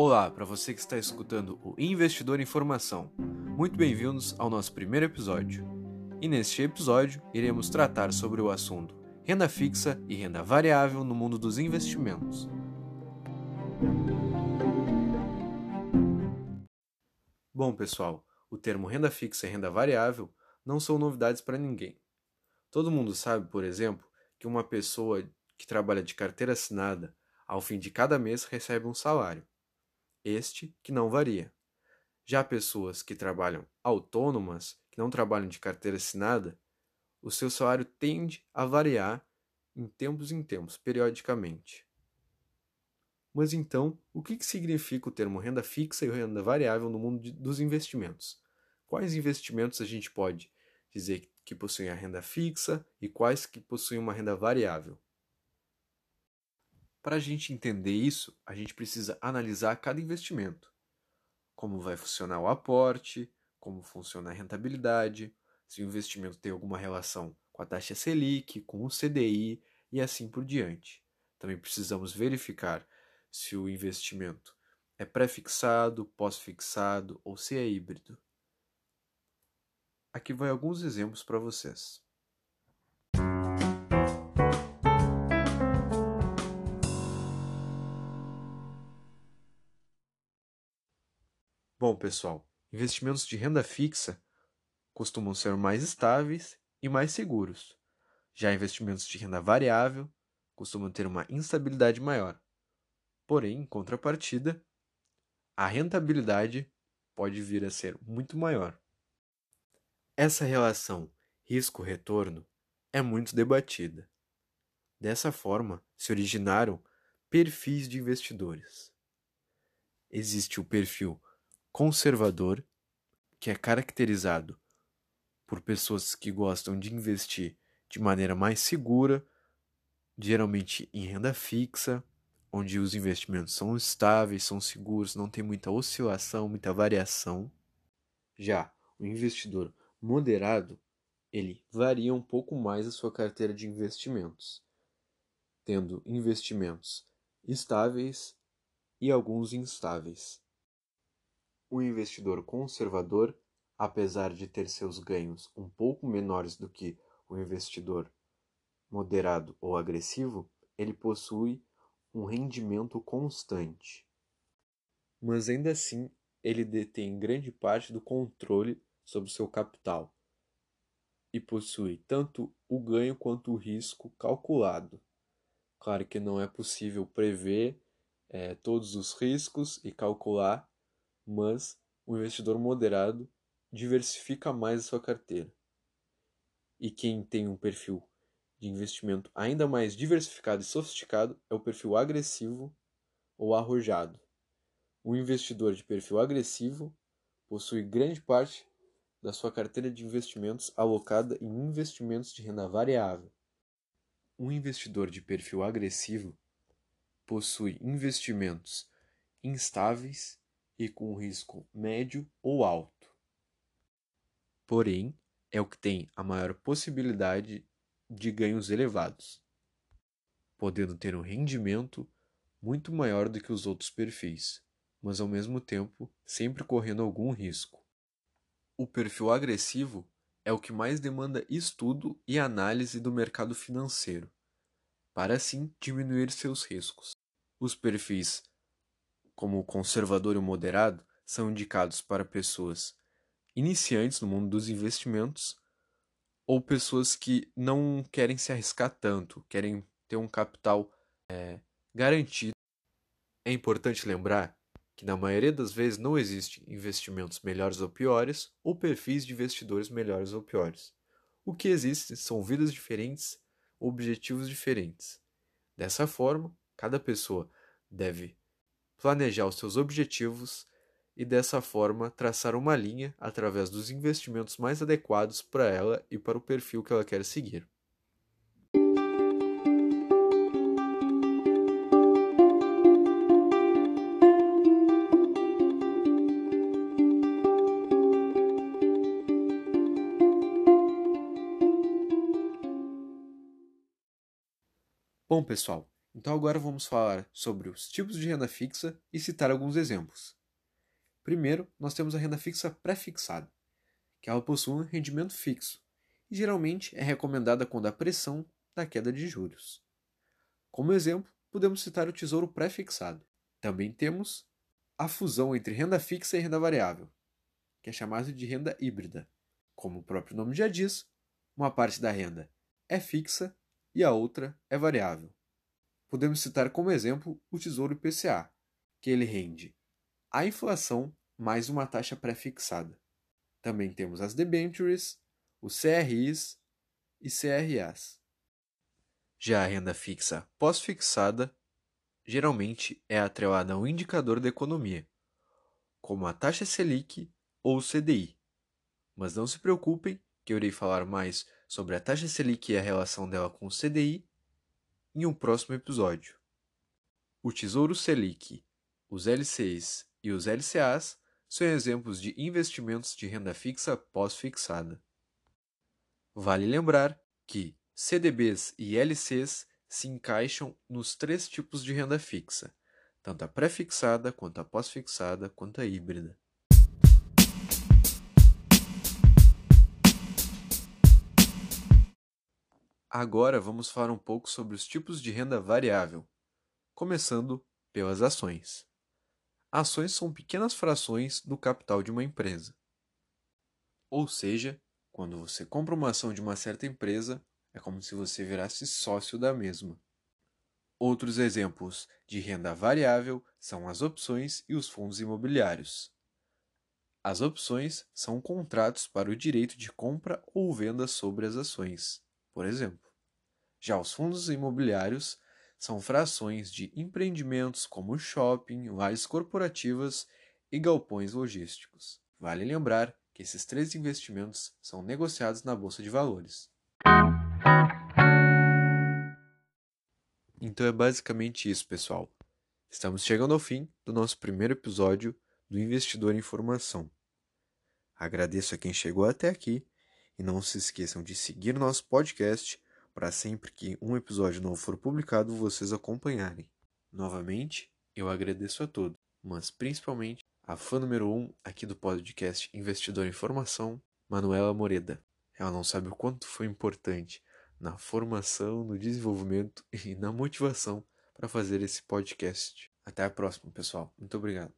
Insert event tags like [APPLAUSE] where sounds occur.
Olá, para você que está escutando o Investidor em Formação. Muito bem-vindos ao nosso primeiro episódio. E neste episódio iremos tratar sobre o assunto renda fixa e renda variável no mundo dos investimentos. Bom, pessoal, o termo renda fixa e renda variável não são novidades para ninguém. Todo mundo sabe, por exemplo, que uma pessoa que trabalha de carteira assinada, ao fim de cada mês recebe um salário. Este que não varia. Já pessoas que trabalham autônomas, que não trabalham de carteira assinada, o seu salário tende a variar em tempos em tempos, periodicamente. Mas então, o que, significa o termo renda fixa e renda variável no mundo de, dos investimentos? Quais investimentos a gente pode dizer que possuem a renda fixa e quais que possuem uma renda variável? Para a gente entender isso, a gente precisa analisar cada investimento. Como vai funcionar o aporte, como funciona a rentabilidade, se o investimento tem alguma relação com a taxa Selic, com o CDI e assim por diante. Também precisamos verificar se o investimento é pré-fixado, pós-fixado ou se é híbrido. Aqui vai alguns exemplos para vocês. Bom, pessoal, investimentos de renda fixa costumam ser mais estáveis e mais seguros. Já investimentos de renda variável costumam ter uma instabilidade maior. Porém, em contrapartida, a rentabilidade pode vir a ser muito maior. Essa relação risco-retorno é muito debatida. Dessa forma, se originaram perfis de investidores. Existe o perfil conservador, que é caracterizado por pessoas que gostam de investir de maneira mais segura, geralmente em renda fixa, onde os investimentos são estáveis, são seguros, não tem muita oscilação, muita variação. Já o investidor moderado, ele varia um pouco mais a sua carteira de investimentos, tendo investimentos estáveis e alguns instáveis. O investidor conservador, apesar de ter seus ganhos um pouco menores do que o investidor moderado ou agressivo, ele possui um rendimento constante. Mas ainda assim, ele detém grande parte do controle sobre seu capital e possui tanto o ganho quanto o risco calculado. Claro que não é possível prever é, todos os riscos e calcular mas o investidor moderado diversifica mais a sua carteira. E quem tem um perfil de investimento ainda mais diversificado e sofisticado é o perfil agressivo ou arrojado. O investidor de perfil agressivo possui grande parte da sua carteira de investimentos alocada em investimentos de renda variável. Um investidor de perfil agressivo possui investimentos instáveis e com risco médio ou alto. Porém, é o que tem a maior possibilidade de ganhos elevados, podendo ter um rendimento muito maior do que os outros perfis, mas ao mesmo tempo sempre correndo algum risco. O perfil agressivo é o que mais demanda estudo e análise do mercado financeiro, para assim diminuir seus riscos. Os perfis como o conservador e o moderado, são indicados para pessoas iniciantes no mundo dos investimentos ou pessoas que não querem se arriscar tanto, querem ter um capital é, garantido. É importante lembrar que na maioria das vezes não existe investimentos melhores ou piores ou perfis de investidores melhores ou piores. O que existe são vidas diferentes, objetivos diferentes. Dessa forma, cada pessoa deve planejar os seus objetivos e dessa forma traçar uma linha através dos investimentos mais adequados para ela e para o perfil que ela quer seguir. Bom, pessoal, Então agora vamos falar sobre os tipos de renda fixa e citar alguns exemplos. Primeiro, nós temos a renda fixa pré-fixada, que ela possui um rendimento fixo e geralmente é recomendada quando há pressão da queda de juros. Como exemplo, podemos citar o tesouro pré-fixado. Também temos a fusão entre renda fixa e renda variável, que é chamado de renda híbrida. Como o próprio nome já diz, uma parte da renda é fixa e a outra é variável. Podemos citar como exemplo o Tesouro IPCA, que ele rende a inflação mais uma taxa pré-fixada. Também temos as debentures, os CRIs e CRAs. Já a renda fixa pós-fixada geralmente é atrelada a um indicador da economia, como a taxa Selic ou CDI. Mas não se preocupem, que eu irei falar mais sobre a taxa Selic e a relação dela com o CDI em um próximo episódio. O Tesouro Selic, os LCs e os LCAs são exemplos de investimentos de renda fixa pós-fixada. Vale lembrar que CDBs e LCs se encaixam nos três tipos de renda fixa, tanto a pré-fixada, quanto a pós-fixada, quanto a híbrida. Agora vamos falar um pouco sobre os tipos de renda variável, começando pelas ações. Ações são pequenas frações do capital de uma empresa. Ou seja, quando você compra uma ação de uma certa empresa, é como se você virasse sócio da mesma. Outros exemplos de renda variável são as opções e os fundos imobiliários. As opções são contratos para o direito de compra ou venda sobre as ações por exemplo. Já os fundos imobiliários são frações de empreendimentos como shopping, lajes corporativas e galpões logísticos. Vale lembrar que esses três investimentos são negociados na bolsa de valores. Então é basicamente isso, pessoal. Estamos chegando ao fim do nosso primeiro episódio do Investidor em Formação. Agradeço a quem chegou até aqui e não se esqueçam de seguir nosso podcast para sempre que um episódio novo for publicado vocês acompanharem. Novamente, eu agradeço a todos, mas principalmente a fã número 1 um aqui do podcast Investidor em Formação, Manuela Moreda. Ela não sabe o quanto foi importante na formação, no desenvolvimento [LAUGHS] e na motivação para fazer esse podcast. Até a próxima, pessoal. Muito obrigado.